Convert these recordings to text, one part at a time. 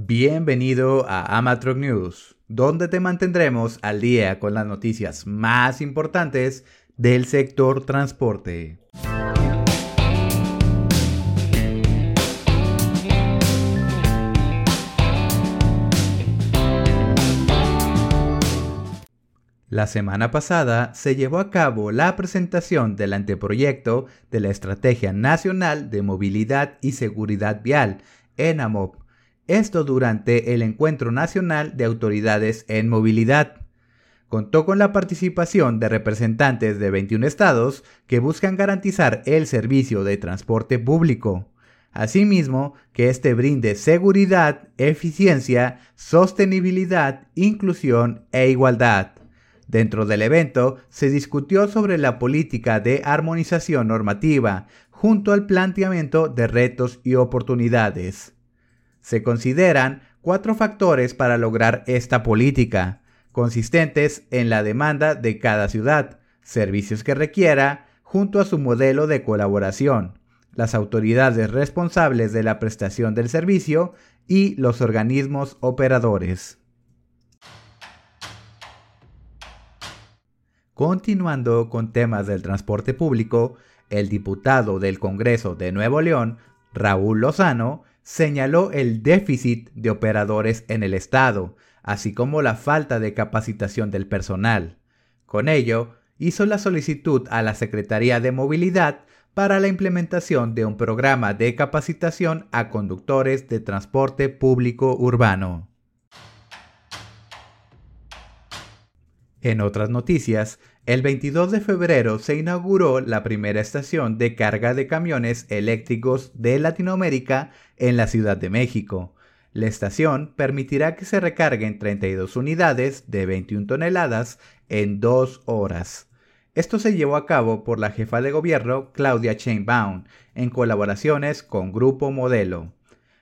Bienvenido a Amatroc News, donde te mantendremos al día con las noticias más importantes del sector transporte. La semana pasada se llevó a cabo la presentación del anteproyecto de la Estrategia Nacional de Movilidad y Seguridad Vial, ENAMOP, esto durante el Encuentro Nacional de Autoridades en Movilidad. Contó con la participación de representantes de 21 estados que buscan garantizar el servicio de transporte público. Asimismo, que éste brinde seguridad, eficiencia, sostenibilidad, inclusión e igualdad. Dentro del evento se discutió sobre la política de armonización normativa, junto al planteamiento de retos y oportunidades. Se consideran cuatro factores para lograr esta política, consistentes en la demanda de cada ciudad, servicios que requiera, junto a su modelo de colaboración, las autoridades responsables de la prestación del servicio y los organismos operadores. Continuando con temas del transporte público, el diputado del Congreso de Nuevo León, Raúl Lozano, señaló el déficit de operadores en el Estado, así como la falta de capacitación del personal. Con ello, hizo la solicitud a la Secretaría de Movilidad para la implementación de un programa de capacitación a conductores de transporte público urbano. En otras noticias, el 22 de febrero se inauguró la primera estación de carga de camiones eléctricos de Latinoamérica en la Ciudad de México. La estación permitirá que se recarguen 32 unidades de 21 toneladas en dos horas. Esto se llevó a cabo por la jefa de gobierno Claudia Chainbaum en colaboraciones con Grupo Modelo.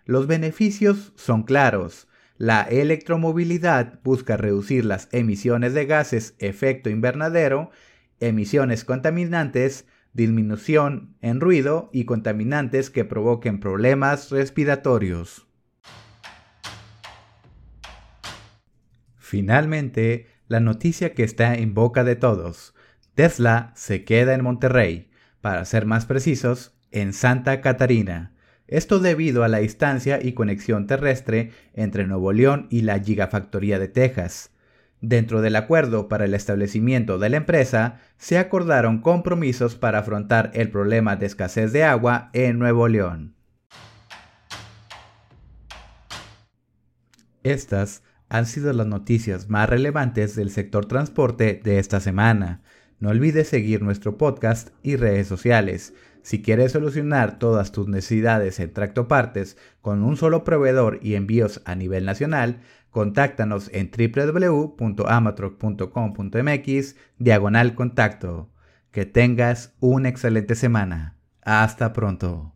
Los beneficios son claros. La electromovilidad busca reducir las emisiones de gases efecto invernadero, emisiones contaminantes, disminución en ruido y contaminantes que provoquen problemas respiratorios. Finalmente, la noticia que está en boca de todos. Tesla se queda en Monterrey, para ser más precisos, en Santa Catarina. Esto debido a la distancia y conexión terrestre entre Nuevo León y la Gigafactoría de Texas. Dentro del acuerdo para el establecimiento de la empresa, se acordaron compromisos para afrontar el problema de escasez de agua en Nuevo León. Estas han sido las noticias más relevantes del sector transporte de esta semana. No olvides seguir nuestro podcast y redes sociales. Si quieres solucionar todas tus necesidades en tractopartes con un solo proveedor y envíos a nivel nacional, contáctanos en www.amatroc.com.mx diagonal contacto. Que tengas una excelente semana. Hasta pronto.